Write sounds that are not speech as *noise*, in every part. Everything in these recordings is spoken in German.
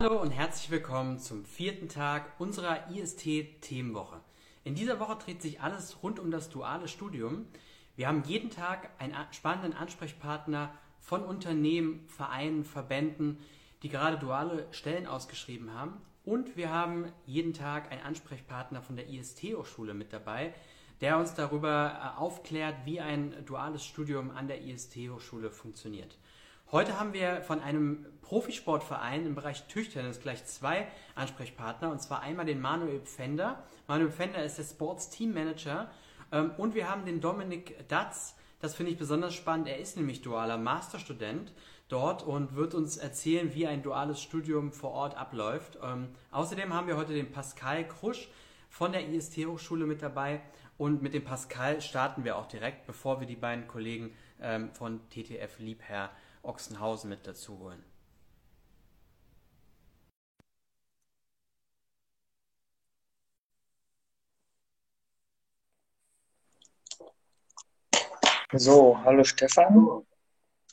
Hallo und herzlich willkommen zum vierten Tag unserer IST-Themenwoche. In dieser Woche dreht sich alles rund um das duale Studium. Wir haben jeden Tag einen spannenden Ansprechpartner von Unternehmen, Vereinen, Verbänden, die gerade duale Stellen ausgeschrieben haben. Und wir haben jeden Tag einen Ansprechpartner von der IST-Hochschule mit dabei, der uns darüber äh, aufklärt, wie ein duales Studium an der IST-Hochschule funktioniert. Heute haben wir von einem Profisportverein im Bereich Tischtennis gleich zwei Ansprechpartner, und zwar einmal den Manuel Pfänder. Manuel Pfänder ist der Sports Team Manager ähm, und wir haben den Dominik Datz. Das finde ich besonders spannend. Er ist nämlich dualer Masterstudent dort und wird uns erzählen, wie ein duales Studium vor Ort abläuft. Ähm, außerdem haben wir heute den Pascal Krusch von der IST-Hochschule mit dabei und mit dem Pascal starten wir auch direkt, bevor wir die beiden Kollegen ähm, von TTF Liebherr Ochsenhausen mit dazu holen. So, hallo Stefan.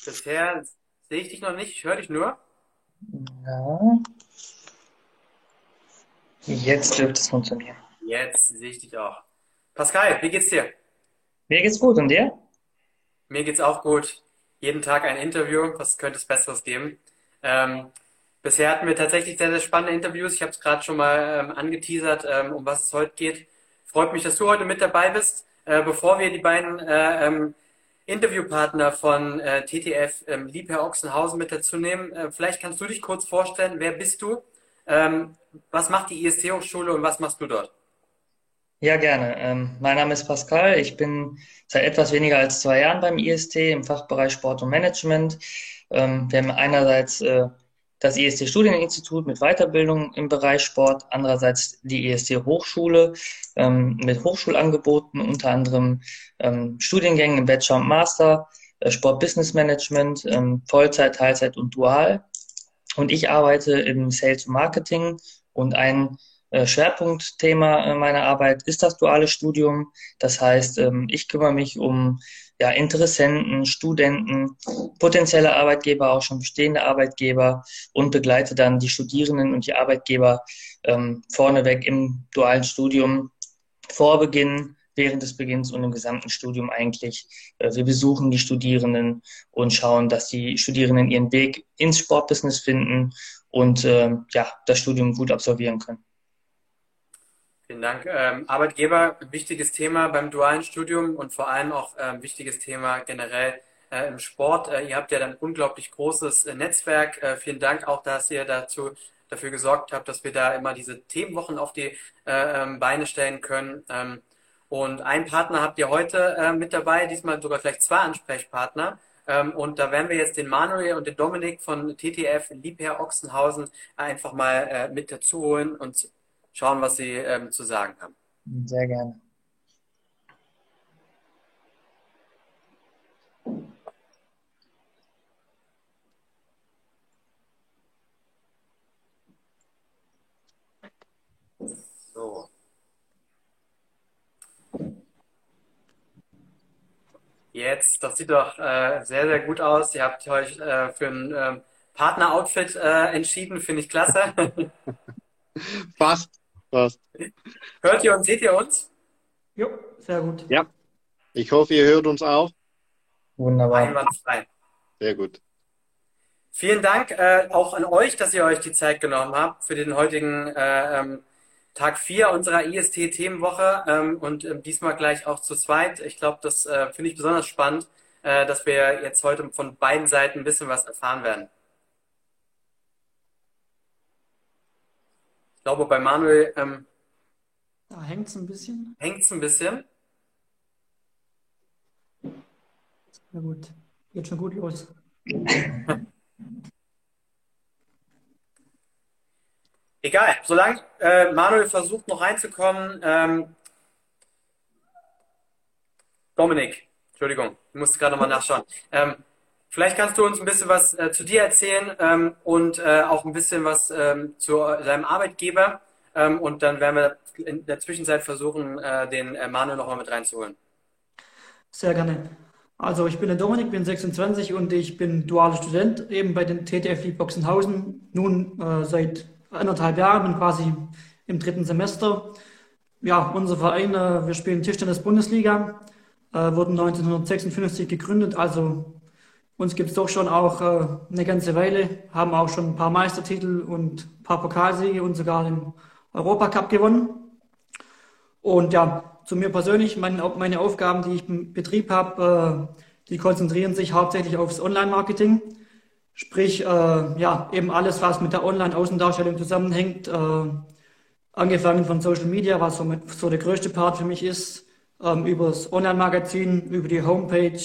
Bisher sehe ich dich noch nicht, ich höre dich nur. Ja. Jetzt dürfte es funktionieren. Jetzt sehe ich dich auch. Pascal, wie geht's dir? Mir geht's gut und dir? Mir geht's auch gut jeden Tag ein Interview. Was könnte es Besseres geben? Ähm, bisher hatten wir tatsächlich sehr, sehr spannende Interviews. Ich habe es gerade schon mal ähm, angeteasert, ähm, um was es heute geht. Freut mich, dass du heute mit dabei bist. Äh, bevor wir die beiden äh, ähm, Interviewpartner von äh, TTF ähm, Liebherr Ochsenhausen mit dazu nehmen, äh, vielleicht kannst du dich kurz vorstellen. Wer bist du? Ähm, was macht die IST-Hochschule und was machst du dort? Ja, gerne. Ähm, mein Name ist Pascal. Ich bin seit etwas weniger als zwei Jahren beim IST im Fachbereich Sport und Management. Ähm, wir haben einerseits äh, das IST Studieninstitut mit Weiterbildung im Bereich Sport, andererseits die IST Hochschule ähm, mit Hochschulangeboten, unter anderem ähm, Studiengängen im Bachelor und Master, äh, Sport Business Management, ähm, Vollzeit, Teilzeit und Dual. Und ich arbeite im Sales und Marketing und ein Schwerpunktthema äh, meiner Arbeit ist das duale Studium. Das heißt, ähm, ich kümmere mich um ja, Interessenten, Studenten, potenzielle Arbeitgeber, auch schon bestehende Arbeitgeber und begleite dann die Studierenden und die Arbeitgeber ähm, vorneweg im dualen Studium vor Beginn, während des Beginns und im gesamten Studium eigentlich. Äh, wir besuchen die Studierenden und schauen, dass die Studierenden ihren Weg ins Sportbusiness finden und äh, ja, das Studium gut absolvieren können. Vielen Dank. Ähm, Arbeitgeber, wichtiges Thema beim dualen Studium und vor allem auch ähm, wichtiges Thema generell äh, im Sport. Äh, ihr habt ja ein unglaublich großes äh, Netzwerk. Äh, vielen Dank auch, dass ihr dazu dafür gesorgt habt, dass wir da immer diese Themenwochen auf die äh, ähm, Beine stellen können. Ähm, und einen Partner habt ihr heute äh, mit dabei, diesmal sogar vielleicht zwei Ansprechpartner. Ähm, und da werden wir jetzt den Manuel und den Dominik von TTF Liebherr Ochsenhausen einfach mal mit dazu holen und schauen, was Sie ähm, zu sagen haben. Sehr gerne. So. Jetzt, das sieht doch äh, sehr, sehr gut aus. Ihr habt euch äh, für ein äh, Partner-Outfit äh, entschieden, finde ich klasse. *laughs* Passt. Passt. Hört ihr und seht ihr uns? Jo, sehr gut. Ja. Ich hoffe, ihr hört uns auch. Wunderbar. Einwandfrei. Sehr gut. Vielen Dank äh, auch an euch, dass ihr euch die Zeit genommen habt für den heutigen äh, ähm, Tag 4 unserer IST-Themenwoche ähm, und äh, diesmal gleich auch zu zweit. Ich glaube, das äh, finde ich besonders spannend, äh, dass wir jetzt heute von beiden Seiten ein bisschen was erfahren werden. Glaube, bei Manuel ähm, da hängt es ein bisschen. Hängt es ein bisschen. Na gut, geht schon gut los. Egal, solange äh, Manuel versucht noch reinzukommen. Ähm, Dominik, Entschuldigung, ich musste gerade nochmal nachschauen. Ähm, Vielleicht kannst du uns ein bisschen was äh, zu dir erzählen ähm, und äh, auch ein bisschen was ähm, zu deinem Arbeitgeber. Ähm, und dann werden wir in der Zwischenzeit versuchen, äh, den äh, Manuel nochmal mit reinzuholen. Sehr gerne. Also ich bin der Dominik, bin 26 und ich bin dualer Student eben bei den TTF Boxenhausen. Nun äh, seit anderthalb Jahren, bin quasi im dritten Semester. Ja, unser Verein, äh, wir spielen Tischtennis-Bundesliga, äh, wurden 1956 gegründet, also uns gibt es doch schon auch äh, eine ganze Weile, haben auch schon ein paar Meistertitel und ein paar Pokalsiege und sogar den Europacup gewonnen. Und ja, zu mir persönlich, meine, meine Aufgaben, die ich im Betrieb habe, äh, die konzentrieren sich hauptsächlich aufs Online-Marketing. Sprich, äh, ja, eben alles, was mit der Online-Außendarstellung zusammenhängt, äh, angefangen von Social Media, was so, mit, so der größte Part für mich ist, ähm, über das Online-Magazin, über die Homepage,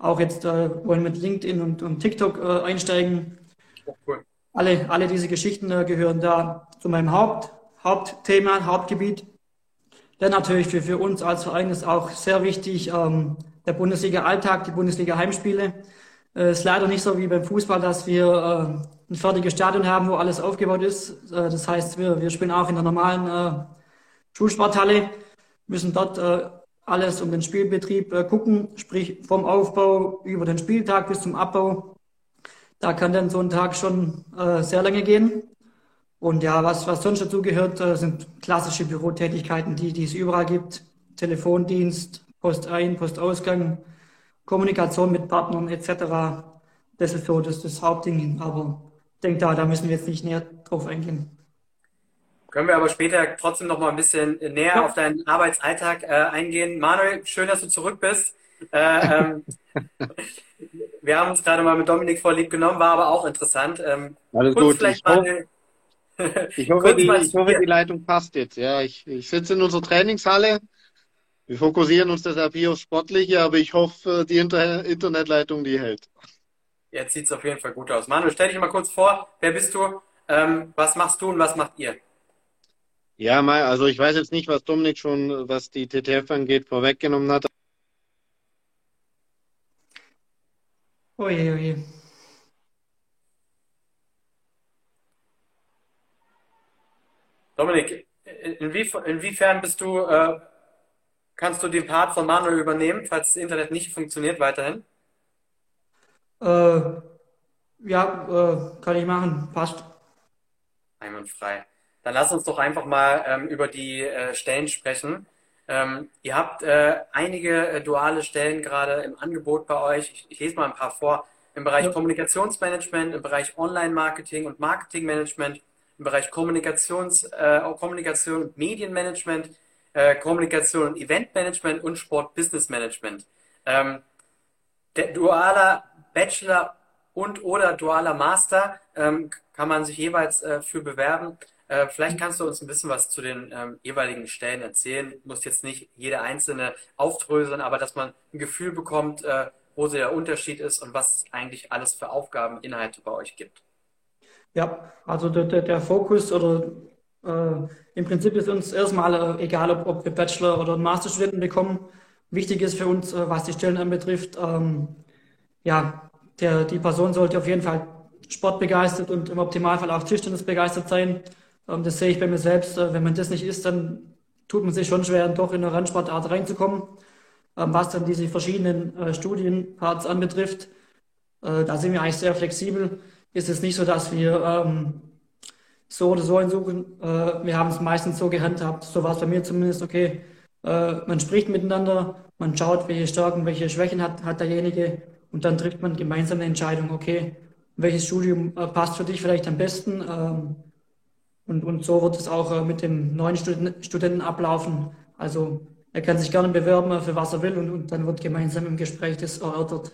auch jetzt äh, wollen mit LinkedIn und, und TikTok äh, einsteigen. cool. Alle, alle diese Geschichten äh, gehören da zu meinem Haupt, Hauptthema, Hauptgebiet. Denn natürlich für, für uns als Verein ist auch sehr wichtig ähm, der Bundesliga-Alltag, die Bundesliga-Heimspiele. Äh, ist leider nicht so wie beim Fußball, dass wir äh, ein fertiges Stadion haben, wo alles aufgebaut ist. Äh, das heißt, wir, wir spielen auch in der normalen äh, Schulsporthalle, müssen dort äh, alles um den Spielbetrieb äh, gucken, sprich vom Aufbau über den Spieltag bis zum Abbau. Da kann dann so ein Tag schon äh, sehr lange gehen. Und ja, was, was sonst dazu gehört, äh, sind klassische Bürotätigkeiten, die, die es überall gibt. Telefondienst, Postein, Postausgang, Kommunikation mit Partnern etc. Das ist so das, das Hauptding. Aber ich denke, da, da müssen wir jetzt nicht näher drauf eingehen. Können wir aber später trotzdem noch mal ein bisschen näher ja. auf deinen Arbeitsalltag äh, eingehen. Manuel, schön, dass du zurück bist. Äh, ähm, *laughs* wir haben uns gerade mal mit Dominik vorlieb genommen, war aber auch interessant. Ähm, Alles gut. Vielleicht mal eine, ich hoffe, die, ich hoffe, die Leitung passt jetzt. Ja, ich, ich sitze in unserer Trainingshalle. Wir fokussieren uns deshalb hier aufs Sportliche, aber ich hoffe, die Inter Internetleitung, die hält. Jetzt sieht es auf jeden Fall gut aus. Manuel, stell dich mal kurz vor. Wer bist du? Ähm, was machst du und was macht ihr? Ja, mal, also ich weiß jetzt nicht, was Dominik schon, was die TTF angeht, vorweggenommen hat. Oje, oje. Dominik, inwie, inwiefern bist du, äh, kannst du den Part von Manuel übernehmen, falls das Internet nicht funktioniert weiterhin? Äh, ja, äh, kann ich machen, passt. Einwandfrei. Dann lass uns doch einfach mal ähm, über die äh, Stellen sprechen. Ähm, ihr habt äh, einige äh, duale Stellen gerade im Angebot bei euch. Ich, ich, lese mal ein paar vor. Im Bereich ja. Kommunikationsmanagement, im Bereich Online-Marketing und Marketingmanagement, im Bereich Kommunikations, äh, Kommunikation und Medienmanagement, äh, Kommunikation und Eventmanagement und Sport-Business-Management. Ähm, der dualer Bachelor und oder dualer Master ähm, kann man sich jeweils äh, für bewerben. Äh, vielleicht kannst du uns ein bisschen was zu den ähm, jeweiligen Stellen erzählen. Du musst jetzt nicht jede einzelne aufdröseln, aber dass man ein Gefühl bekommt, äh, wo der Unterschied ist und was es eigentlich alles für Aufgaben, Inhalte bei euch gibt. Ja, also der, der, der Fokus oder äh, im Prinzip ist uns erstmal äh, egal, ob, ob wir Bachelor- oder Masterstudenten bekommen. Wichtig ist für uns, äh, was die Stellen anbetrifft, ähm, ja, der, die Person sollte auf jeden Fall sportbegeistert und im Optimalfall auch Tischtennis begeistert sein. Ähm, das sehe ich bei mir selbst. Äh, wenn man das nicht ist, dann tut man sich schon schwer, doch in eine Randsportart reinzukommen. Ähm, was dann diese verschiedenen äh, Studienparts anbetrifft, äh, da sind wir eigentlich sehr flexibel ist es nicht so, dass wir ähm, so oder so einsuchen. Wir haben es meistens so gehandhabt, so war es bei mir zumindest, okay, man spricht miteinander, man schaut, welche Stärken, welche Schwächen hat, hat derjenige und dann trifft man gemeinsam eine Entscheidung, okay, welches Studium passt für dich vielleicht am besten. Und, und so wird es auch äh, mit dem neuen Studenten, Studenten ablaufen. Also er kann sich gerne bewerben, für was er will und, und dann wird gemeinsam im Gespräch das erörtert,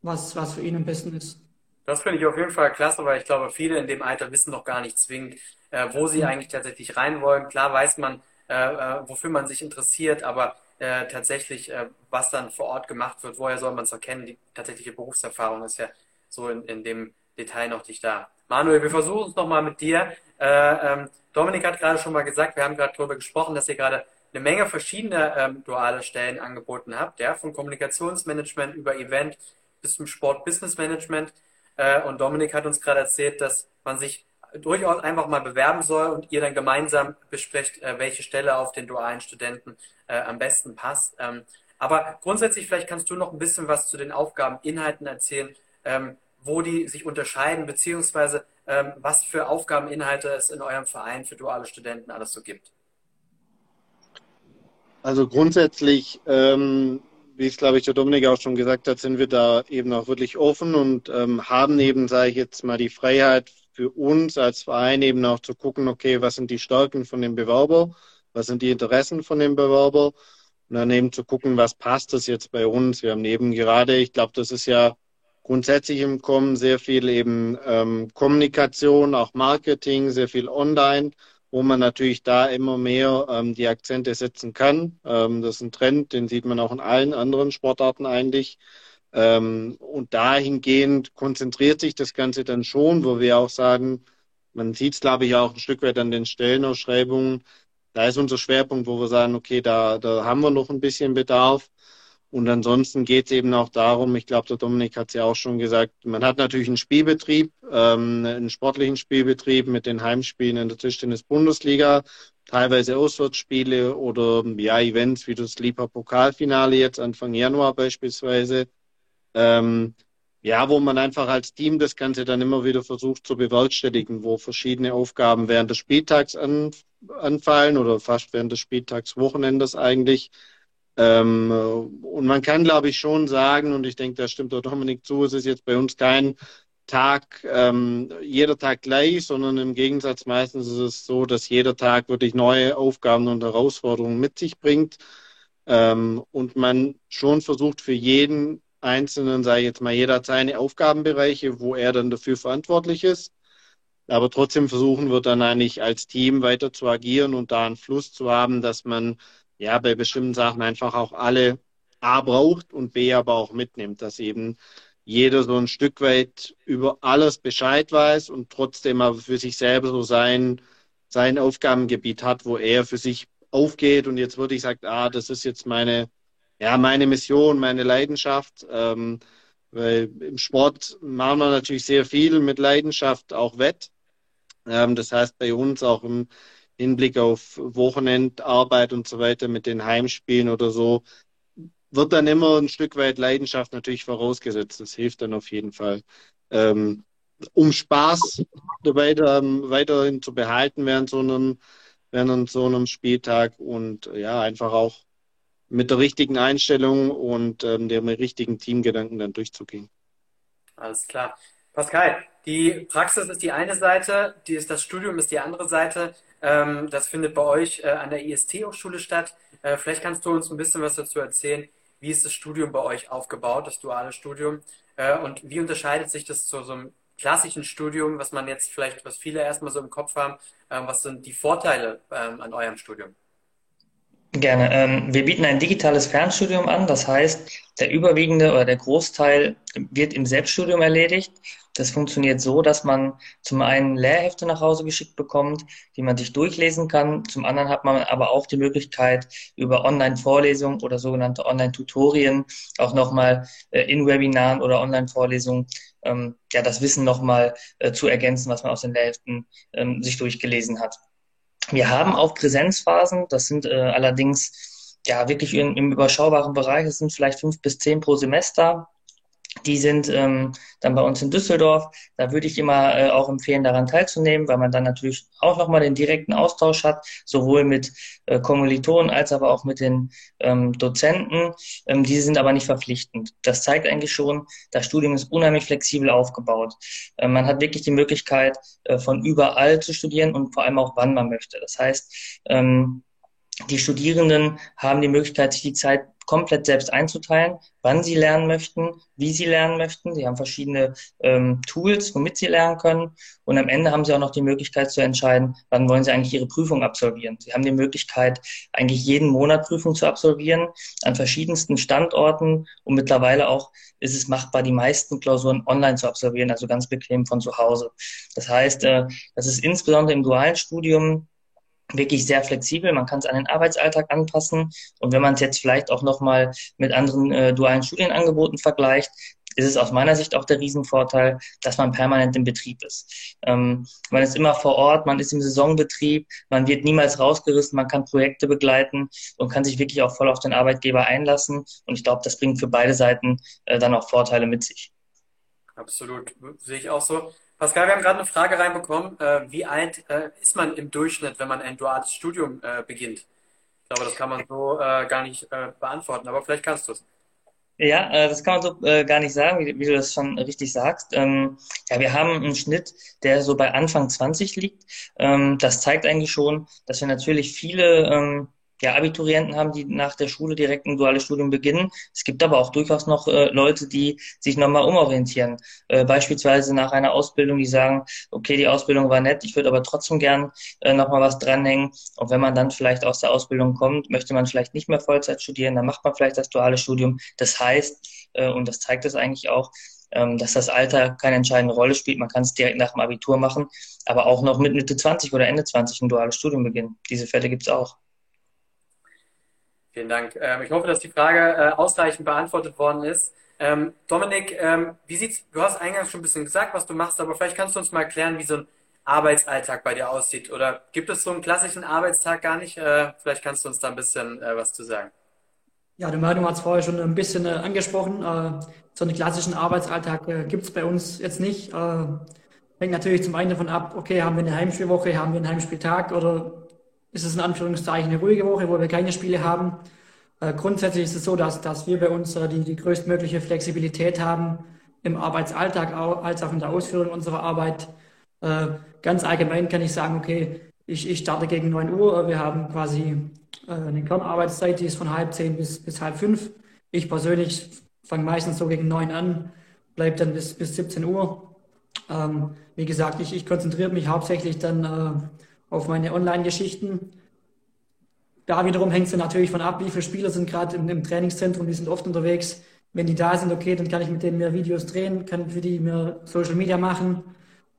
was, was für ihn am besten ist. Das finde ich auf jeden Fall klasse, weil ich glaube, viele in dem Alter wissen noch gar nicht zwingend, äh, wo sie mhm. eigentlich tatsächlich rein wollen. Klar weiß man, äh, äh, wofür man sich interessiert, aber äh, tatsächlich, äh, was dann vor Ort gemacht wird, woher soll man es erkennen? Die tatsächliche Berufserfahrung ist ja so in, in dem Detail noch nicht da. Manuel, wir versuchen es nochmal mit dir. Äh, ähm, Dominik hat gerade schon mal gesagt, wir haben gerade darüber gesprochen, dass ihr gerade eine Menge verschiedener ähm, duale Stellen angeboten habt, ja, von Kommunikationsmanagement über Event bis zum Sport-Business-Management. Äh, und Dominik hat uns gerade erzählt, dass man sich durchaus einfach mal bewerben soll und ihr dann gemeinsam besprecht, äh, welche Stelle auf den dualen Studenten äh, am besten passt. Ähm, Aber grundsätzlich, vielleicht kannst du noch ein bisschen was zu den Aufgabeninhalten erzählen, ähm, wo die sich unterscheiden, beziehungsweise ähm, was für Aufgabeninhalte es in eurem Verein für duale Studenten alles so gibt. Also grundsätzlich, ähm, wie es glaube ich der Dominik auch schon gesagt hat, sind wir da eben auch wirklich offen und ähm, haben eben, sage ich jetzt mal, die Freiheit für uns als Verein eben auch zu gucken, okay, was sind die Stärken von dem Bewerber, was sind die Interessen von dem Bewerber und dann eben zu gucken, was passt das jetzt bei uns. Wir haben eben gerade, ich glaube, das ist ja grundsätzlich im Kommen sehr viel eben ähm, Kommunikation, auch Marketing, sehr viel online, wo man natürlich da immer mehr ähm, die Akzente setzen kann. Ähm, das ist ein Trend, den sieht man auch in allen anderen Sportarten eigentlich. Ähm, und dahingehend konzentriert sich das Ganze dann schon, wo wir auch sagen, man sieht es, glaube ich, auch ein Stück weit an den Stellenausschreibungen. Da ist unser Schwerpunkt, wo wir sagen, okay, da, da haben wir noch ein bisschen Bedarf. Und ansonsten geht es eben auch darum, ich glaube, der Dominik hat es ja auch schon gesagt, man hat natürlich einen Spielbetrieb, ähm, einen sportlichen Spielbetrieb mit den Heimspielen in der Tischtennis-Bundesliga, teilweise Auswärtsspiele oder ja, Events wie das Lieber Pokalfinale jetzt Anfang Januar beispielsweise. Ähm, ja, wo man einfach als Team das Ganze dann immer wieder versucht zu bewerkstelligen, wo verschiedene Aufgaben während des Spieltags an, anfallen oder fast während des Spieltagswochenendes eigentlich ähm, und man kann, glaube ich, schon sagen, und ich denke, da stimmt auch Dominik zu, es ist jetzt bei uns kein Tag, ähm, jeder Tag gleich, sondern im Gegensatz meistens ist es so, dass jeder Tag wirklich neue Aufgaben und Herausforderungen mit sich bringt ähm, und man schon versucht für jeden Einzelnen, ich jetzt mal, jeder hat seine Aufgabenbereiche, wo er dann dafür verantwortlich ist. Aber trotzdem versuchen wir dann eigentlich als Team weiter zu agieren und da einen Fluss zu haben, dass man ja bei bestimmten Sachen einfach auch alle A braucht und B aber auch mitnimmt, dass eben jeder so ein Stück weit über alles Bescheid weiß und trotzdem aber für sich selber so sein, sein Aufgabengebiet hat, wo er für sich aufgeht und jetzt wirklich sagt, ah, das ist jetzt meine, ja, meine Mission, meine Leidenschaft. Ähm, weil im Sport machen wir natürlich sehr viel mit Leidenschaft auch wett. Ähm, das heißt bei uns auch im, Hinblick auf Wochenendarbeit und so weiter mit den Heimspielen oder so, wird dann immer ein Stück weit Leidenschaft natürlich vorausgesetzt. Das hilft dann auf jeden Fall. Ähm, um Spaß weiter, weiterhin zu behalten während so einem, während so einem Spieltag und ja, einfach auch mit der richtigen Einstellung und ähm, dem richtigen Teamgedanken dann durchzugehen. Alles klar. Pascal, die Praxis ist die eine Seite, die ist das Studium ist die andere Seite. Ähm, das findet bei euch äh, an der IST-Hochschule statt. Äh, vielleicht kannst du uns ein bisschen was dazu erzählen. Wie ist das Studium bei euch aufgebaut, das duale Studium? Äh, und wie unterscheidet sich das zu so einem klassischen Studium, was man jetzt vielleicht, was viele erstmal so im Kopf haben? Ähm, was sind die Vorteile ähm, an eurem Studium? Gerne. Ähm, wir bieten ein digitales Fernstudium an. Das heißt, der überwiegende oder der Großteil wird im Selbststudium erledigt. Das funktioniert so, dass man zum einen Lehrhefte nach Hause geschickt bekommt, die man sich durchlesen kann. Zum anderen hat man aber auch die Möglichkeit, über Online-Vorlesungen oder sogenannte Online-Tutorien auch nochmal äh, in Webinaren oder Online-Vorlesungen ähm, ja, das Wissen nochmal äh, zu ergänzen, was man aus den Lehrheften ähm, sich durchgelesen hat. Wir haben auch Präsenzphasen, das sind äh, allerdings ja wirklich in, im überschaubaren Bereich, es sind vielleicht fünf bis zehn pro Semester. Die sind ähm, dann bei uns in Düsseldorf. Da würde ich immer äh, auch empfehlen, daran teilzunehmen, weil man dann natürlich auch nochmal den direkten Austausch hat, sowohl mit äh, Kommilitonen als aber auch mit den ähm, Dozenten. Ähm, die sind aber nicht verpflichtend. Das zeigt eigentlich schon, das Studium ist unheimlich flexibel aufgebaut. Äh, man hat wirklich die Möglichkeit, äh, von überall zu studieren und vor allem auch, wann man möchte. Das heißt, ähm, die Studierenden haben die Möglichkeit, sich die Zeit komplett selbst einzuteilen, wann sie lernen möchten, wie sie lernen möchten. Sie haben verschiedene ähm, Tools, womit sie lernen können. Und am Ende haben sie auch noch die Möglichkeit zu entscheiden, wann wollen sie eigentlich ihre Prüfung absolvieren. Sie haben die Möglichkeit, eigentlich jeden Monat Prüfung zu absolvieren an verschiedensten Standorten. Und mittlerweile auch ist es machbar, die meisten Klausuren online zu absolvieren, also ganz bequem von zu Hause. Das heißt, äh, das ist insbesondere im dualen Studium wirklich sehr flexibel. Man kann es an den Arbeitsalltag anpassen. Und wenn man es jetzt vielleicht auch nochmal mit anderen äh, dualen Studienangeboten vergleicht, ist es aus meiner Sicht auch der Riesenvorteil, dass man permanent im Betrieb ist. Ähm, man ist immer vor Ort, man ist im Saisonbetrieb, man wird niemals rausgerissen, man kann Projekte begleiten und kann sich wirklich auch voll auf den Arbeitgeber einlassen. Und ich glaube, das bringt für beide Seiten äh, dann auch Vorteile mit sich. Absolut, sehe ich auch so. Pascal, wir haben gerade eine Frage reinbekommen. Äh, wie alt äh, ist man im Durchschnitt, wenn man ein duales Studium äh, beginnt? Ich glaube, das kann man so gar nicht beantworten, aber vielleicht kannst du es. Ja, das kann man so gar nicht sagen, wie, wie, du das schon richtig sagst. Ähm, ja, wir haben einen Schnitt, der so bei Anfang 20 liegt. Ähm, das zeigt eigentlich schon, dass wir natürlich viele ähm, ja, Abiturienten haben, die nach der Schule direkt ein duales Studium beginnen. Es gibt aber auch durchaus noch äh, Leute, die sich nochmal umorientieren. Äh, beispielsweise nach einer Ausbildung, die sagen, okay, die Ausbildung war nett, ich würde aber trotzdem gern äh, nochmal was dranhängen. Und wenn man dann vielleicht aus der Ausbildung kommt, möchte man vielleicht nicht mehr Vollzeit studieren, dann macht man vielleicht das duale Studium. Das heißt, äh, und das zeigt es eigentlich auch, ähm, dass das Alter keine entscheidende Rolle spielt. Man kann es direkt nach dem Abitur machen, aber auch noch mit Mitte 20 oder Ende 20 ein duales Studium beginnen. Diese Fälle gibt es auch. Vielen Dank. Ähm, ich hoffe, dass die Frage äh, ausreichend beantwortet worden ist. Ähm, Dominik, ähm, wie sieht's, du hast eingangs schon ein bisschen gesagt, was du machst, aber vielleicht kannst du uns mal erklären, wie so ein Arbeitsalltag bei dir aussieht. Oder gibt es so einen klassischen Arbeitstag gar nicht? Äh, vielleicht kannst du uns da ein bisschen äh, was zu sagen. Ja, der Manu hat es vorher schon ein bisschen äh, angesprochen. Äh, so einen klassischen Arbeitsalltag äh, gibt es bei uns jetzt nicht. hängt natürlich zum einen davon ab, okay, haben wir eine Heimspielwoche, haben wir einen Heimspieltag oder ist es in Anführungszeichen eine ruhige Woche, wo wir keine Spiele haben. Äh, grundsätzlich ist es so, dass, dass wir bei uns äh, die, die größtmögliche Flexibilität haben im Arbeitsalltag als auch in der Ausführung unserer Arbeit. Äh, ganz allgemein kann ich sagen, okay, ich, ich starte gegen 9 Uhr. Wir haben quasi äh, eine Kernarbeitszeit, die ist von halb zehn bis, bis halb fünf. Ich persönlich fange meistens so gegen 9 an, bleibe dann bis, bis 17 Uhr. Ähm, wie gesagt, ich, ich konzentriere mich hauptsächlich dann äh, auf meine Online-Geschichten. Da wiederum hängt es natürlich von ab, wie viele Spieler sind gerade im, im, Trainingszentrum, die sind oft unterwegs. Wenn die da sind, okay, dann kann ich mit denen mehr Videos drehen, kann für die mehr Social Media machen.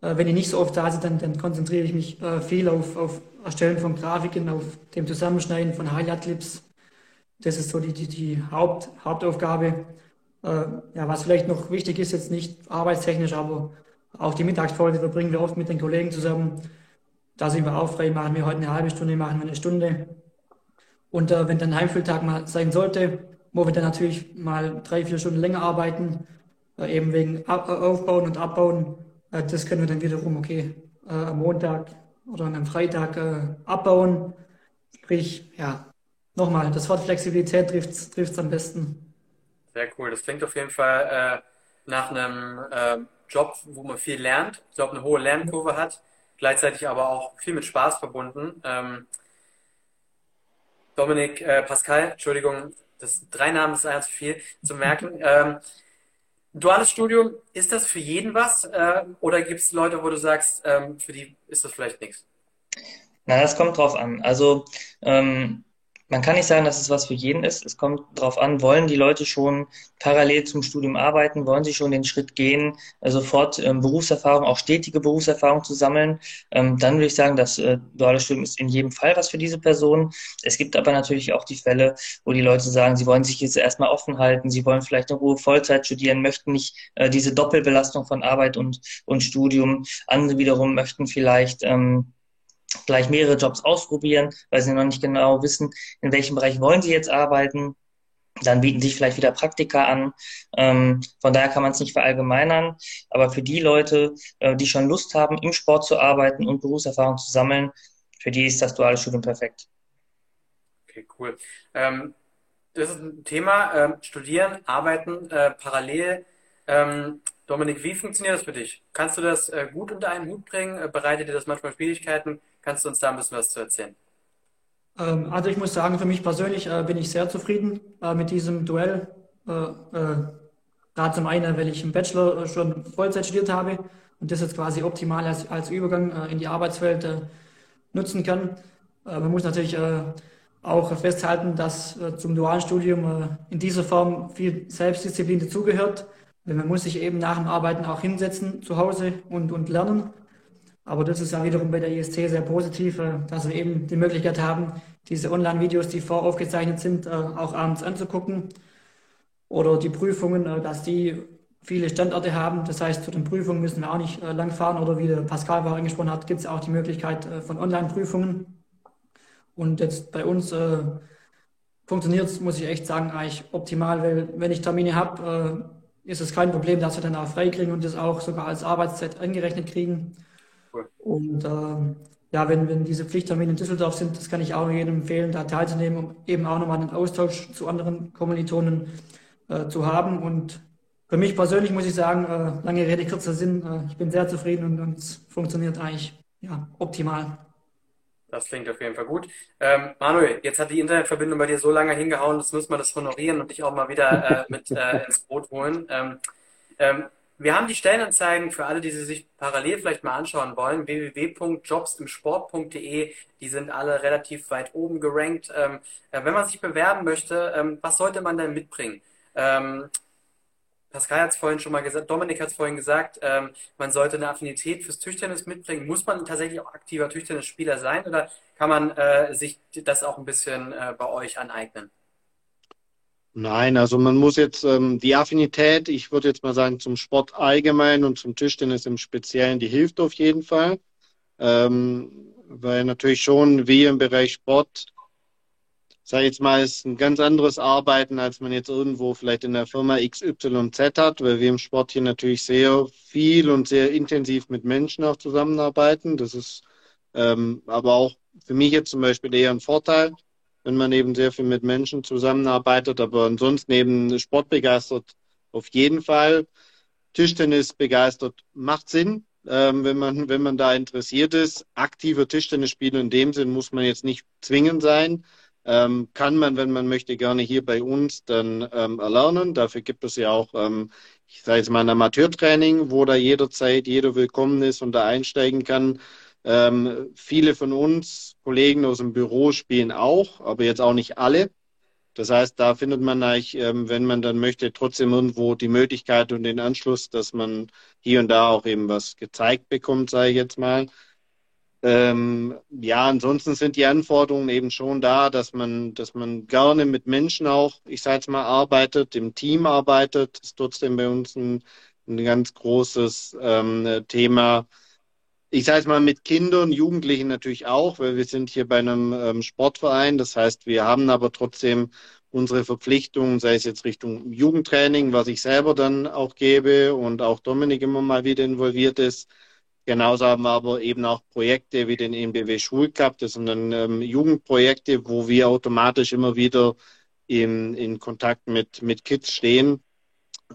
Äh, wenn die nicht so oft da sind, dann, dann konzentriere ich mich äh, viel auf, auf Erstellen von Grafiken, auf dem Zusammenschneiden von Highlight-Clips. Das ist so die, die, die Haupt, Hauptaufgabe. Äh, ja, was vielleicht noch wichtig ist, jetzt nicht arbeitstechnisch, aber auch die Mittagspause verbringen wir oft mit den Kollegen zusammen da sind wir auch frei, machen wir heute eine halbe Stunde, machen wir eine Stunde. Und äh, wenn dann Heimspieltag mal sein sollte, wo wir dann natürlich mal drei, vier Stunden länger arbeiten, äh, eben wegen Ab Aufbauen und Abbauen, äh, das können wir dann wiederum, okay, äh, am Montag oder an einem Freitag äh, abbauen. Sprich, ja, nochmal, das Wort Flexibilität trifft es am besten. Sehr cool. Das klingt auf jeden Fall äh, nach einem Job, wo man viel lernt, ich glaube, eine hohe Lernkurve hat gleichzeitig aber auch viel mit Spaß verbunden. Ähm, Dominik, äh, Pascal, Entschuldigung, das drei Namen ist einfach zu viel zu merken. *laughs* Ähm, duales Studium, ist das für jeden was? Äh, oder gibt es Leute, wo du sagst, ähm, für die ist das vielleicht nichts? Na, das kommt drauf an. Also ähm, man kann nicht sagen, dass es was für jeden ist. Es kommt darauf an, wollen die Leute schon parallel zum Studium arbeiten, wollen sie schon den Schritt gehen, äh, sofort ähm, Berufserfahrung, auch stetige Berufserfahrung zu sammeln. Ähm, dann würde ich sagen, das äh, duale Studium ist in jedem Fall was für diese Person. Es gibt aber natürlich auch die Fälle, wo die Leute sagen, sie wollen sich jetzt erstmal offen halten, sie wollen vielleicht eine Ruhe Vollzeit studieren, möchten nicht äh, diese Doppelbelastung von Arbeit und, und Studium. Andere wiederum möchten vielleicht ähm, gleich mehrere Jobs ausprobieren, weil sie noch nicht genau wissen, in welchem Bereich wollen sie jetzt arbeiten. Dann bieten sich vielleicht wieder Praktika an. Ähm, von daher kann man es nicht verallgemeinern. Aber für die Leute, äh, die schon Lust haben, im Sport zu arbeiten und Berufserfahrung zu sammeln, für die ist das duale Studium perfekt. Okay, cool. Ähm, das ist ein Thema, ähm, studieren, arbeiten, äh, parallel. Ähm, Dominik, wie funktioniert das für dich? Kannst du das äh, gut unter einen Hut bringen? Äh, bereitet dir das manchmal Schwierigkeiten? Kannst du uns da ein bisschen was zu erzählen? Ähm, also ich muss sagen, für mich persönlich äh, bin ich sehr zufrieden äh, mit diesem Duell. Äh, äh, Gerade zum einen, weil ich im Bachelor schon Vollzeit studiert habe und das jetzt quasi optimal als, als Übergang in die Arbeitswelt nutzen kann. man muss natürlich auch festhalten, dass zum dualen Studium in dieser Form viel Selbstdisziplin dazugehört. Man muss sich eben nach dem Arbeiten auch hinsetzen zu Hause und, und lernen. Aber das ist ja wiederum bei der IST sehr positiv, äh, dass wir eben die Möglichkeit haben, diese Online-Videos, die voraufgezeichnet sind, äh, auch abends anzugucken. Oder die Prüfungen, äh, dass die viele Standorte haben. Das heißt, zu den Prüfungen müssen wir auch nicht lang fahren oder wie der Pascal vorher angesprochen hat, gibt es auch die Möglichkeit von Online-Prüfungen. Und jetzt bei uns äh, funktioniert es, muss ich echt sagen, eigentlich optimal, weil wenn ich Termine habe, äh, ist es kein Problem, dass wir dann auch frei kriegen und das auch sogar als Arbeitszeit angerechnet kriegen. Cool. Und äh, ja, wenn, wenn diese Pflichttermine in Düsseldorf sind, das kann ich auch jedem empfehlen, da teilzunehmen, um eben auch nochmal einen Austausch zu anderen Kommilitonen äh, zu haben. Und für mich persönlich muss ich sagen, äh, lange Rede, kurzer Sinn, äh, ich bin sehr zufrieden und, es funktioniert eigentlich ja, optimal. Das klingt auf jeden Fall gut. Ähm, Manuel, jetzt hat die Internetverbindung bei dir so lange hingehauen, das muss man das honorieren und dich auch mal wieder äh, mit äh, ins Boot holen. Ähm, ähm, wir haben die Stellenanzeigen für alle, die sie sich parallel vielleicht mal anschauen wollen, www.jobsimsport.de. Die sind alle relativ weit oben gerankt. Ähm, äh, wenn man sich bewerben möchte, ähm, was sollte man denn mitbringen? Ähm, Pascal hat es vorhin schon mal gesagt, Dominik hat es vorhin gesagt, ähm, man sollte eine Affinität fürs Tischtennis mitbringen. Muss man tatsächlich auch aktiver Tischtennisspieler sein oder kann man äh, sich das auch ein bisschen äh, bei euch aneignen? Nein, also man muss jetzt ähm, die Affinität, ich würde jetzt mal sagen, zum Sport allgemein und zum Tischtennis im Speziellen, die hilft auf jeden Fall. Ähm, weil natürlich schon wir im Bereich Sport sage jetzt mal, ist ein ganz anderes Arbeiten, als man jetzt irgendwo vielleicht in der Firma XYZ hat, weil wir im Sport hier natürlich sehr viel und sehr intensiv mit Menschen auch zusammenarbeiten. Das ist ähm, aber auch für mich jetzt zum Beispiel eher ein Vorteil, wenn man eben sehr viel mit Menschen zusammenarbeitet, aber ansonsten eben Sport begeistert auf jeden Fall. Tischtennis begeistert macht Sinn, ähm, wenn, man, wenn man da interessiert ist. Aktiver Tischtennisspieler in dem Sinn muss man jetzt nicht zwingend sein. Ähm, kann man, wenn man möchte, gerne hier bei uns dann ähm, erlernen. Dafür gibt es ja auch, ähm, ich sage jetzt mal, ein Amateurtraining, wo da jederzeit jeder willkommen ist und da einsteigen kann. Ähm, viele von uns, Kollegen aus dem Büro, spielen auch, aber jetzt auch nicht alle. Das heißt, da findet man eigentlich, ähm, wenn man dann möchte, trotzdem irgendwo die Möglichkeit und den Anschluss, dass man hier und da auch eben was gezeigt bekommt, sage ich jetzt mal. Ähm, ja, ansonsten sind die Anforderungen eben schon da, dass man, dass man gerne mit Menschen auch, ich sage jetzt mal, arbeitet, im Team arbeitet. Ist trotzdem bei uns ein, ein ganz großes ähm, Thema. Ich sage jetzt mal mit Kindern, Jugendlichen natürlich auch, weil wir sind hier bei einem ähm, Sportverein. Das heißt, wir haben aber trotzdem unsere Verpflichtungen, sei es jetzt Richtung Jugendtraining, was ich selber dann auch gebe und auch Dominik immer mal wieder involviert ist Genauso haben wir aber eben auch Projekte wie den NBW Schulcup. Das sind dann ähm, Jugendprojekte, wo wir automatisch immer wieder in, in Kontakt mit, mit Kids stehen.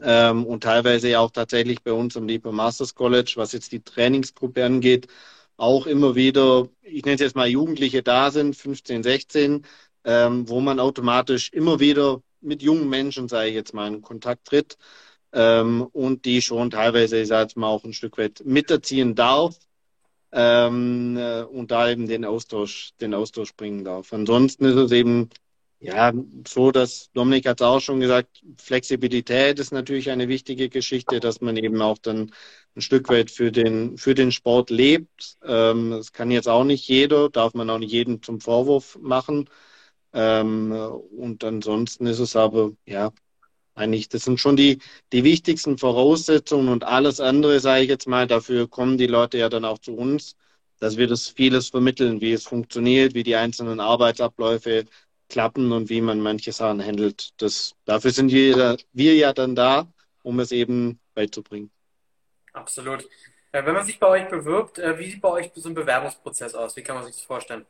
Ähm, und teilweise auch tatsächlich bei uns am Liebe Masters College, was jetzt die Trainingsgruppe angeht, auch immer wieder, ich nenne es jetzt mal Jugendliche da sind, 15, 16, ähm, wo man automatisch immer wieder mit jungen Menschen, sage ich jetzt mal, in Kontakt tritt ähm, und die schon teilweise, ich sage jetzt mal, auch ein Stück weit miterziehen darf ähm, äh, und da eben den Austausch, den Austausch bringen darf. Ansonsten ist es eben ja so, dass Dominik hat es auch schon gesagt, Flexibilität ist natürlich eine wichtige Geschichte, dass man eben auch dann ein Stück weit für den, für den Sport lebt. Ähm, das kann jetzt auch nicht jeder, darf man auch nicht jedem zum Vorwurf machen. Ähm, und ansonsten ist es aber, ja, eigentlich, das sind schon die, die wichtigsten Voraussetzungen und alles andere, sage ich jetzt mal, dafür kommen die Leute ja dann auch zu uns, dass wir das vieles vermitteln, wie es funktioniert, wie die einzelnen Arbeitsabläufe klappen und wie man manche Sachen handelt. Das, dafür sind wir, wir ja dann da, um es eben beizubringen. Absolut. Äh, wenn man sich bei euch bewirbt, äh, wie sieht bei euch so ein Bewerbungsprozess aus? Wie kann man sich das vorstellen?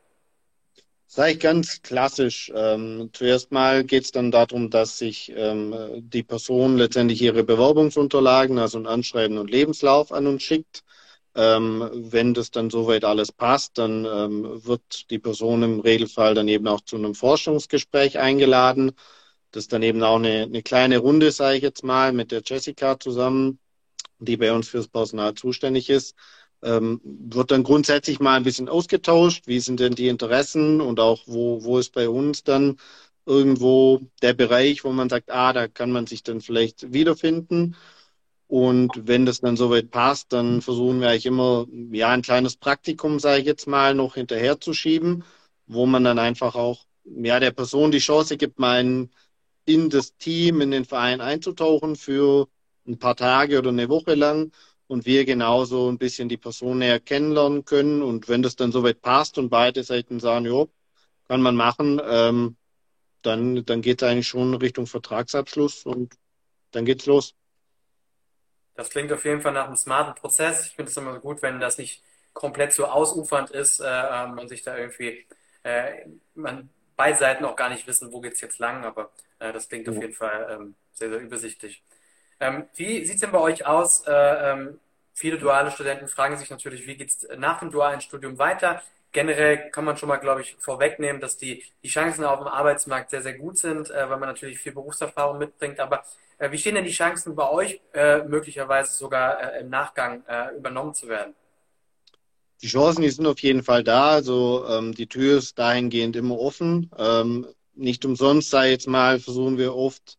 Sage ich ganz klassisch. Ähm, zuerst mal geht es dann darum, dass sich ähm, die Person letztendlich ihre Bewerbungsunterlagen, also ein Anschreiben und Lebenslauf an uns schickt. Ähm, wenn das dann soweit alles passt, dann ähm, wird die Person im Regelfall dann eben auch zu einem Forschungsgespräch eingeladen. Das ist dann eben auch eine, eine kleine Runde, sage ich jetzt mal, mit der Jessica zusammen, die bei uns fürs Personal zuständig ist ähm, wird dann grundsätzlich mal ein bisschen ausgetauscht. Wie sind denn die Interessen und auch wo, wo ist bei uns dann irgendwo der Bereich, wo man sagt, ah, da kann man sich dann vielleicht wiederfinden. Und wenn das dann soweit passt, dann versuchen wir eigentlich immer, ja, ein kleines Praktikum, sage ich jetzt mal, noch hinterher zu schieben, wo man dann einfach auch, ja, der Person die Chance gibt, mal in, in das Team, in den Verein einzutauchen für ein paar Tage oder eine Woche lang und wir genauso ein bisschen die Person näher kennenlernen können. Und wenn das dann soweit passt und beide Seiten sagen, jo, kann man machen, ähm, dann, dann geht es eigentlich schon Richtung Vertragsabschluss und dann geht's los. Das klingt auf jeden Fall nach einem smarten Prozess. Ich finde es immer gut, wenn das nicht komplett so ausufernd ist äh, ähm, und sich da irgendwie äh, man beide Seiten auch gar nicht wissen, wo geht es jetzt lang, aber äh, das klingt ja. auf jeden Fall ähm, sehr, sehr übersichtlich. Ähm, wie sieht es denn bei euch aus? Äh, ähm, viele duale Studenten fragen sich natürlich, wie geht es nach dem dualen Studium weiter? Generell kann man schon mal, glaube ich, vorwegnehmen, dass die, die Chancen auf dem Arbeitsmarkt sehr, sehr gut sind, äh, weil man natürlich viel Berufserfahrung mitbringt. Aber wie stehen denn die Chancen bei euch, äh, möglicherweise sogar äh, im Nachgang äh, übernommen zu werden? Die Chancen, die sind auf jeden Fall da. Also ähm, die Tür ist dahingehend immer offen. Ähm, nicht umsonst, sei jetzt mal, versuchen wir oft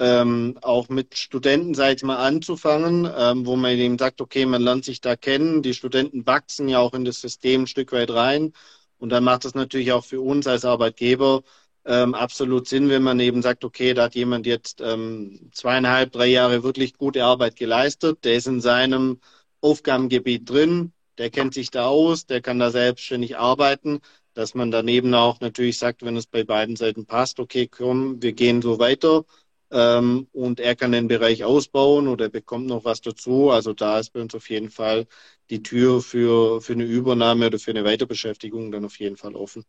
ähm, auch mit Studenten, sag ich mal, anzufangen, ähm, wo man eben sagt, okay, man lernt sich da kennen. Die Studenten wachsen ja auch in das System ein Stück weit rein. Und dann macht es natürlich auch für uns als Arbeitgeber ähm, absolut Sinn, wenn man eben sagt, okay, da hat jemand jetzt ähm, zweieinhalb, drei Jahre wirklich gute Arbeit geleistet, der ist in seinem Aufgabengebiet drin, der kennt sich da aus, der kann da selbstständig arbeiten, dass man daneben auch natürlich sagt, wenn es bei beiden Seiten passt, okay, komm, wir gehen so weiter ähm, und er kann den Bereich ausbauen oder bekommt noch was dazu. Also da ist bei uns auf jeden Fall die Tür für, für eine Übernahme oder für eine Weiterbeschäftigung dann auf jeden Fall offen.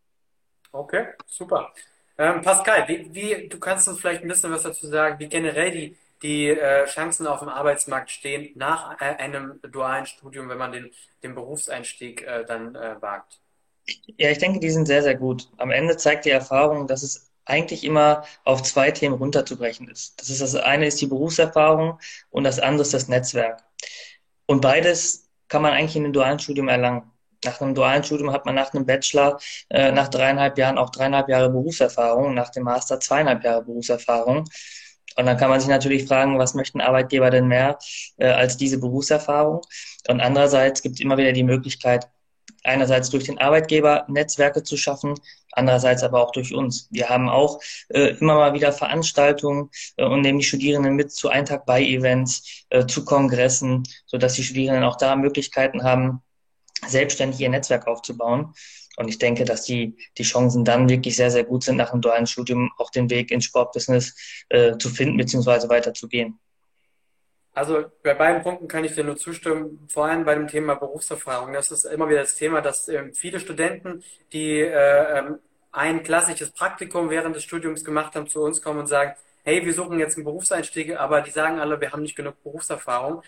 Okay, super. Ähm, Pascal, wie, wie, du kannst uns vielleicht ein bisschen was dazu sagen, wie generell die, die äh, Chancen auf dem Arbeitsmarkt stehen nach äh, einem dualen Studium, wenn man den, den Berufseinstieg äh, dann äh, wagt? Ja, ich denke, die sind sehr, sehr gut. Am Ende zeigt die Erfahrung, dass es eigentlich immer auf zwei Themen runterzubrechen ist. Das ist das eine ist die Berufserfahrung und das andere ist das Netzwerk. Und beides kann man eigentlich in einem dualen Studium erlangen. Nach einem dualen Studium hat man nach einem Bachelor äh, nach dreieinhalb Jahren auch dreieinhalb Jahre Berufserfahrung, nach dem Master zweieinhalb Jahre Berufserfahrung. Und dann kann man sich natürlich fragen, was möchten Arbeitgeber denn mehr äh, als diese Berufserfahrung? Und andererseits gibt es immer wieder die Möglichkeit, einerseits durch den Arbeitgeber Netzwerke zu schaffen, andererseits aber auch durch uns. Wir haben auch äh, immer mal wieder Veranstaltungen äh, und nehmen die Studierenden mit zu Eintag bei Events, äh, zu Kongressen, so dass die Studierenden auch da Möglichkeiten haben, selbstständig ihr Netzwerk aufzubauen. Und ich denke, dass die, die Chancen dann wirklich sehr, sehr gut sind, nach dem dualen Studium auch den Weg ins Sportbusiness äh, zu finden bzw. weiterzugehen. Also bei beiden Punkten kann ich dir nur zustimmen, vor allem bei dem Thema Berufserfahrung. Das ist immer wieder das Thema, dass ähm, viele Studenten, die äh, ähm, ein klassisches Praktikum während des Studiums gemacht haben, zu uns kommen und sagen, hey, wir suchen jetzt einen Berufseinstieg, aber die sagen alle, wir haben nicht genug Berufserfahrung.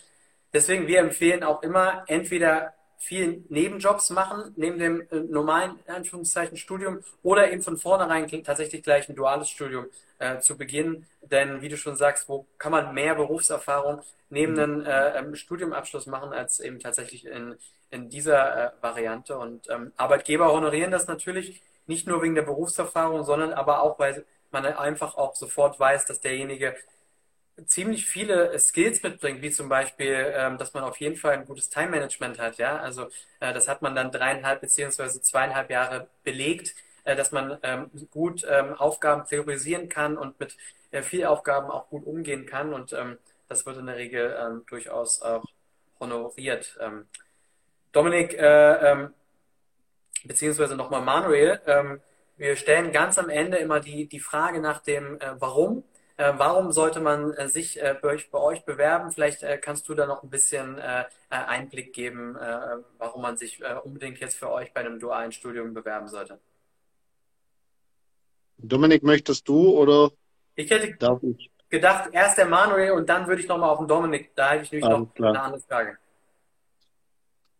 Deswegen, wir empfehlen auch immer, entweder viel Nebenjobs machen, neben dem äh, normalen Anführungszeichen Studium oder eben von vornherein tatsächlich gleich ein duales Studium äh, zu beginnen. Denn wie du schon sagst, wo kann man mehr Berufserfahrung neben einem äh, ähm, Studiumabschluss machen, als eben tatsächlich in, in dieser äh, Variante. Und ähm, Arbeitgeber honorieren das natürlich nicht nur wegen der Berufserfahrung, sondern aber auch, weil man einfach auch sofort weiß, dass derjenige ziemlich viele Skills mitbringt, wie zum Beispiel, ähm, dass man auf jeden Fall ein gutes Time-Management hat. Ja, also äh, das hat man dann dreieinhalb beziehungsweise zweieinhalb Jahre belegt, äh, dass man ähm, gut ähm, Aufgaben priorisieren kann und mit äh, viel Aufgaben auch gut umgehen kann. Und ähm, das wird in der Regel ähm, durchaus auch honoriert. Ähm, Dominik, äh, beziehungsweise nochmal Manuel, wir stellen ganz am Ende immer die, die Frage nach dem äh, Warum äh, warum sollte man äh, sich äh, bei, euch, bei, euch, bewerben? Vielleicht äh, kannst du da noch ein bisschen äh, äh, Einblick geben, warum man sich unbedingt jetzt für euch bei einem dualen Studium bewerben sollte. Dominik, möchtest du oder? Ich hätte ich? gedacht, erst der Manuel und dann würde ich nochmal auf den Dominik. Da hätte ich nämlich Alles noch klar. eine andere Frage.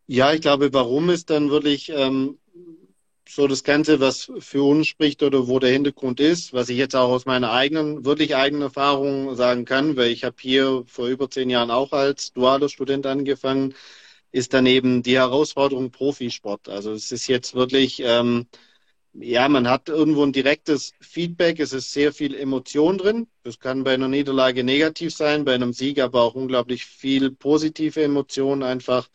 Ja, ich glaube, warum ist dann wirklich ähm, so das Ganze, was für uns spricht oder wo der Hintergrund ist, was ich jetzt auch aus meiner eigenen, wirklich eigenen Erfahrung sagen kann, weil ich habe hier vor über zehn Jahren auch als dualer Student angefangen, ist dann eben die Herausforderung Profisport. Also es ist jetzt wirklich, ähm, ja, man hat irgendwo ein direktes Feedback, es ist sehr viel Emotion drin. Das kann bei einer Niederlage negativ sein, bei einem Sieg aber auch unglaublich viel positive Emotionen einfach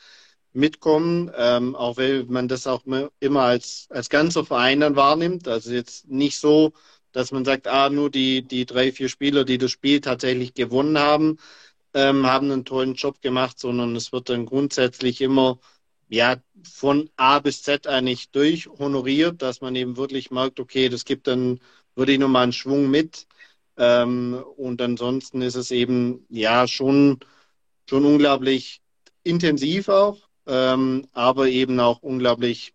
mitkommen, ähm, auch weil man das auch immer als, als ganzer Verein dann wahrnimmt. Also jetzt nicht so, dass man sagt, ah, nur die, die drei, vier Spieler, die das Spiel tatsächlich gewonnen haben, ähm, haben einen tollen Job gemacht, sondern es wird dann grundsätzlich immer ja, von A bis Z eigentlich durchhonoriert, dass man eben wirklich merkt, okay, das gibt dann wirklich nochmal einen Schwung mit. Ähm, und ansonsten ist es eben ja schon, schon unglaublich intensiv auch, ähm, aber eben auch unglaublich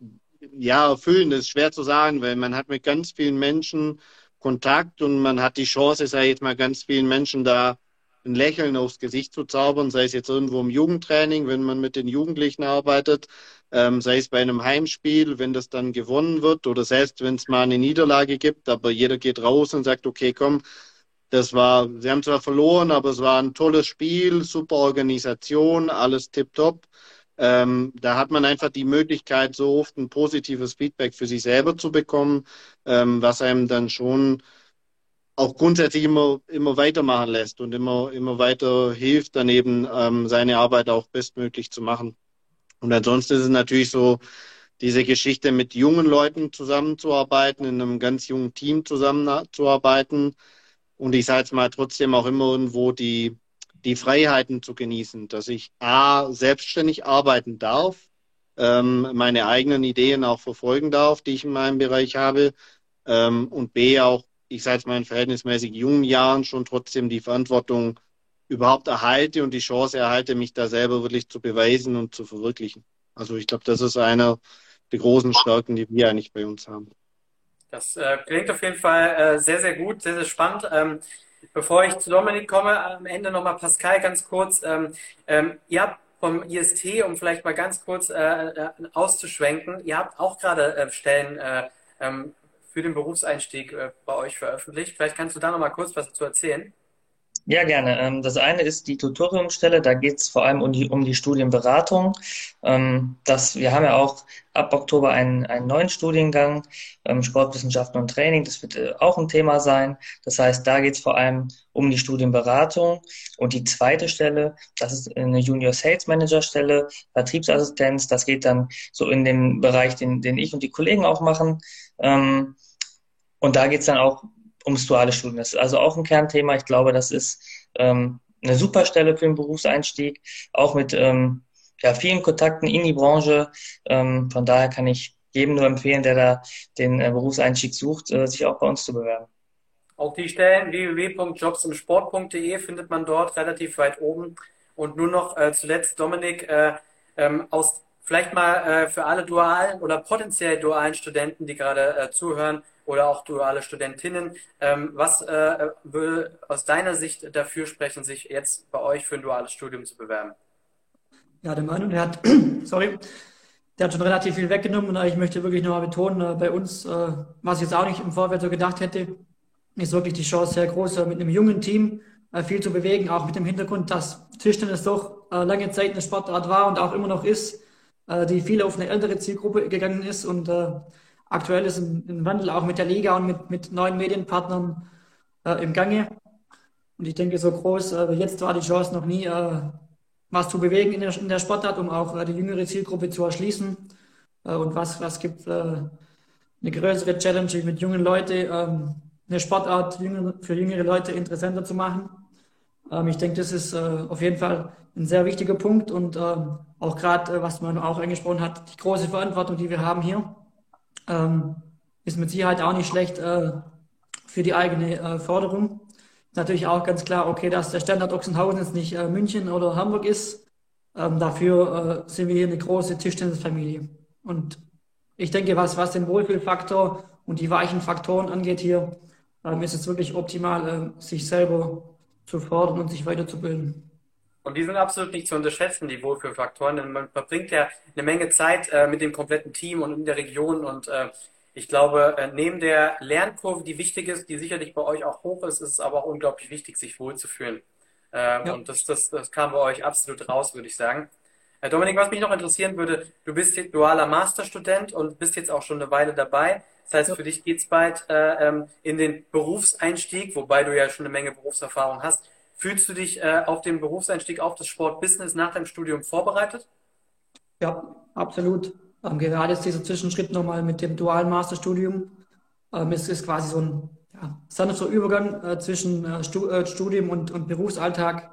ja, erfüllend. Das ist schwer zu sagen, weil man hat mit ganz vielen Menschen Kontakt und man hat die Chance, ich jetzt mal, ganz vielen Menschen da ein Lächeln aufs Gesicht zu zaubern, sei es jetzt irgendwo im Jugendtraining, wenn man mit den Jugendlichen arbeitet, ähm, sei es bei einem Heimspiel, wenn das dann gewonnen wird oder selbst wenn es mal eine Niederlage gibt, aber jeder geht raus und sagt, okay, komm, das war, sie haben zwar verloren, aber es war ein tolles Spiel, super Organisation, alles tipptopp. Ähm, da hat man einfach die Möglichkeit, so oft ein positives Feedback für sich selber zu bekommen, ähm, was einem dann schon auch grundsätzlich immer, immer weitermachen lässt und immer, immer weiter hilft, dann eben ähm, seine Arbeit auch bestmöglich zu machen. Und ansonsten ist es natürlich so, diese Geschichte mit jungen Leuten zusammenzuarbeiten, in einem ganz jungen Team zusammenzuarbeiten und ich sage jetzt mal trotzdem auch immer irgendwo die, die Freiheiten zu genießen, dass ich A, selbstständig arbeiten darf, ähm, meine eigenen Ideen auch verfolgen darf, die ich in meinem Bereich habe ähm, und B, auch ich mal in verhältnismäßig jungen Jahren schon trotzdem die Verantwortung überhaupt erhalte und die Chance erhalte, mich da selber wirklich zu beweisen und zu verwirklichen. Also ich glaube, das ist einer der großen Stärken, die wir eigentlich bei uns haben. Das äh, klingt auf jeden Fall äh, sehr, sehr gut, sehr, sehr spannend. Ähm, bevor ich zu Dominik komme, am Ende nochmal Pascal ganz kurz. Ähm, ähm, ihr habt vom IST, um vielleicht mal ganz kurz äh, äh, auszuschwenken, ihr habt auch gerade äh, Stellen äh, ähm, für den Berufseinstieg äh, bei euch veröffentlicht. Vielleicht kannst du da noch mal kurz was dazu erzählen. Ja, gerne. Ähm, das eine ist die Tutoriumstelle, da geht es vor allem um die, um die Studienberatung. Ähm, das, wir haben ja auch ab Oktober einen, einen neuen Studiengang, ähm, Sportwissenschaften und Training, das wird äh, auch ein Thema sein. Das heißt, da geht es vor allem um die Studienberatung. Und die zweite Stelle, das ist eine Junior Sales Manager Stelle, Vertriebsassistenz, das geht dann so in den Bereich, den, den ich und die Kollegen auch machen. Und da geht es dann auch ums duale Studium. Das ist also auch ein Kernthema. Ich glaube, das ist ähm, eine super Stelle für den Berufseinstieg, auch mit ähm, ja, vielen Kontakten in die Branche. Ähm, von daher kann ich jedem nur empfehlen, der da den äh, Berufseinstieg sucht, äh, sich auch bei uns zu bewerben. Auch die Stellen www.jobsimsport.de findet man dort relativ weit oben. Und nur noch äh, zuletzt, Dominik, äh, ähm, aus vielleicht mal äh, für alle dualen oder potenziell dualen Studenten, die gerade äh, zuhören, oder auch duale Studentinnen. Ähm, was äh, will aus deiner Sicht dafür sprechen, sich jetzt bei euch für ein duales Studium zu bewerben? Ja, der Manu, der hat, *clears throat* sorry, der hat schon relativ viel weggenommen und ich möchte wirklich nochmal betonen, äh, bei uns, äh, was ich jetzt auch nicht im Vorfeld so gedacht hätte, ist wirklich die Chance sehr groß, äh, mit einem jungen Team viel zu bewegen, auch mit dem Hintergrund, dass Tischtennis doch lange Zeit eine Sportart war und auch immer noch ist, die viel auf eine ältere Zielgruppe gegangen ist und Aktuell ist ein, Wandel auch mit der Liga und mit, mit neuen Medienpartnern äh, im Gange. Und ich denke, so groß äh, jetzt war die Chance noch nie, äh, was zu bewegen in der, in der Sportart, um auch äh, die jüngere Zielgruppe zu erschließen. Äh, und was, was gibt äh, eine größere Challenge mit jungen Leuten, ähm, eine Sportart für jüngere Leute interessanter zu machen. Ähm, ich denke, das ist auf jeden Fall ein sehr wichtiger Punkt und ähm, auch gerade, was man auch angesprochen hat, die große Verantwortung, die wir haben hier ähm, ist mit Sicherheit auch nicht schlecht äh, für die eigene äh, Förderung. Natürlich auch ganz klar, okay, dass der Standard Ochsenhausen jetzt nicht äh, München oder Hamburg ist. Ähm, dafür äh, sind wir hier eine große Tischtennisfamilie. Und ich denke, was, was den Wohlfühlfaktor und die weichen Faktoren angeht hier, ähm, ist es wirklich optimal, äh, sich selber zu fördern und sich weiterzubilden. Und die sind absolut nicht zu unterschätzen, die Wohlfühlfaktoren, denn man verbringt ja eine Menge Zeit äh, mit dem kompletten Team und in der Region und äh, ich glaube, äh, neben der Lernkurve, die wichtig ist, die sicherlich bei euch auch hoch ist, ist es aber auch unglaublich wichtig, sich wohlzufühlen. Äh, ja. Und das, das, das kam bei euch absolut raus, würde ich sagen. Äh, Dominik, was mich noch interessieren würde, du bist jetzt dualer Masterstudent und bist jetzt auch schon eine Weile dabei. Das heißt, für dich geht's bald äh, ähm, in den Berufseinstieg, wobei du ja schon eine Menge Berufserfahrung hast. Fühlst du dich äh, auf den Berufseinstieg auf das Sportbusiness nach deinem Studium vorbereitet? Ja, absolut. Ähm, gerade ist dieser Zwischenschritt nochmal mit dem dualen Masterstudium. Ähm, es ist quasi so ein ja, sanfter Übergang äh, zwischen äh, äh, Studium und, und Berufsalltag.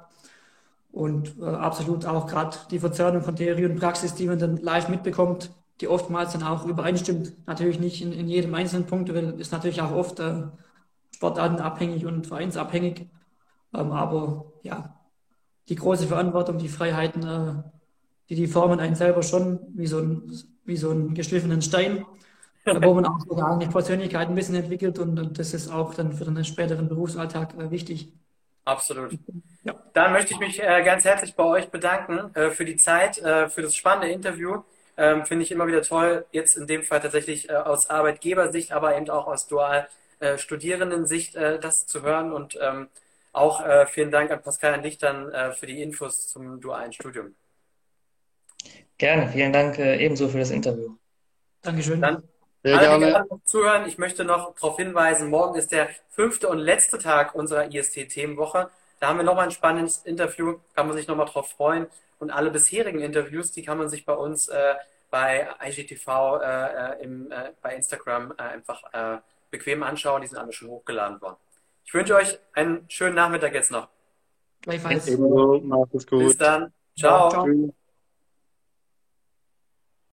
Und äh, absolut auch gerade die Verzerrung von Theorie und Praxis, die man dann live mitbekommt, die oftmals dann auch übereinstimmt. Natürlich nicht in, in jedem einzelnen Punkt, weil ist natürlich auch oft äh, sportartenabhängig und vereinsabhängig. Ähm, aber ja, die große Verantwortung, die Freiheiten, äh, die, die formen einen selber schon wie so ein, wie so einen geschliffenen Stein, *laughs* wo man auch seine eigene Persönlichkeit ein bisschen entwickelt und, und, das ist auch dann für den späteren Berufsalltag äh, wichtig. Absolut. Ja. Dann möchte ich mich äh, ganz herzlich bei euch bedanken für die Zeit, für das spannende Interview. Ähm, Finde ich immer wieder toll, jetzt in dem Fall tatsächlich äh, aus Arbeitgebersicht, aber eben auch aus dual äh, Studierendensicht äh, das zu hören. Und ähm, auch äh, vielen Dank an Pascal und dich dann äh, für die Infos zum dualen Studium. Gerne, vielen Dank äh, ebenso für das Interview. Dankeschön. Dann Sehr alle, gerne. zuhören, ich möchte noch darauf hinweisen, morgen ist der fünfte und letzte Tag unserer IST-Themenwoche. Da haben wir nochmal ein spannendes Interview, kann man sich nochmal drauf freuen. Und alle bisherigen Interviews, die kann man sich bei uns äh, bei IGTV äh, im, äh, bei Instagram einfach bequem anschauen. Die sind alle schon hochgeladen worden. Ich wünsche euch einen schönen Nachmittag jetzt noch. Gleichfalls. Ebenso, macht es gut. Bis dann. Ciao. Ciao.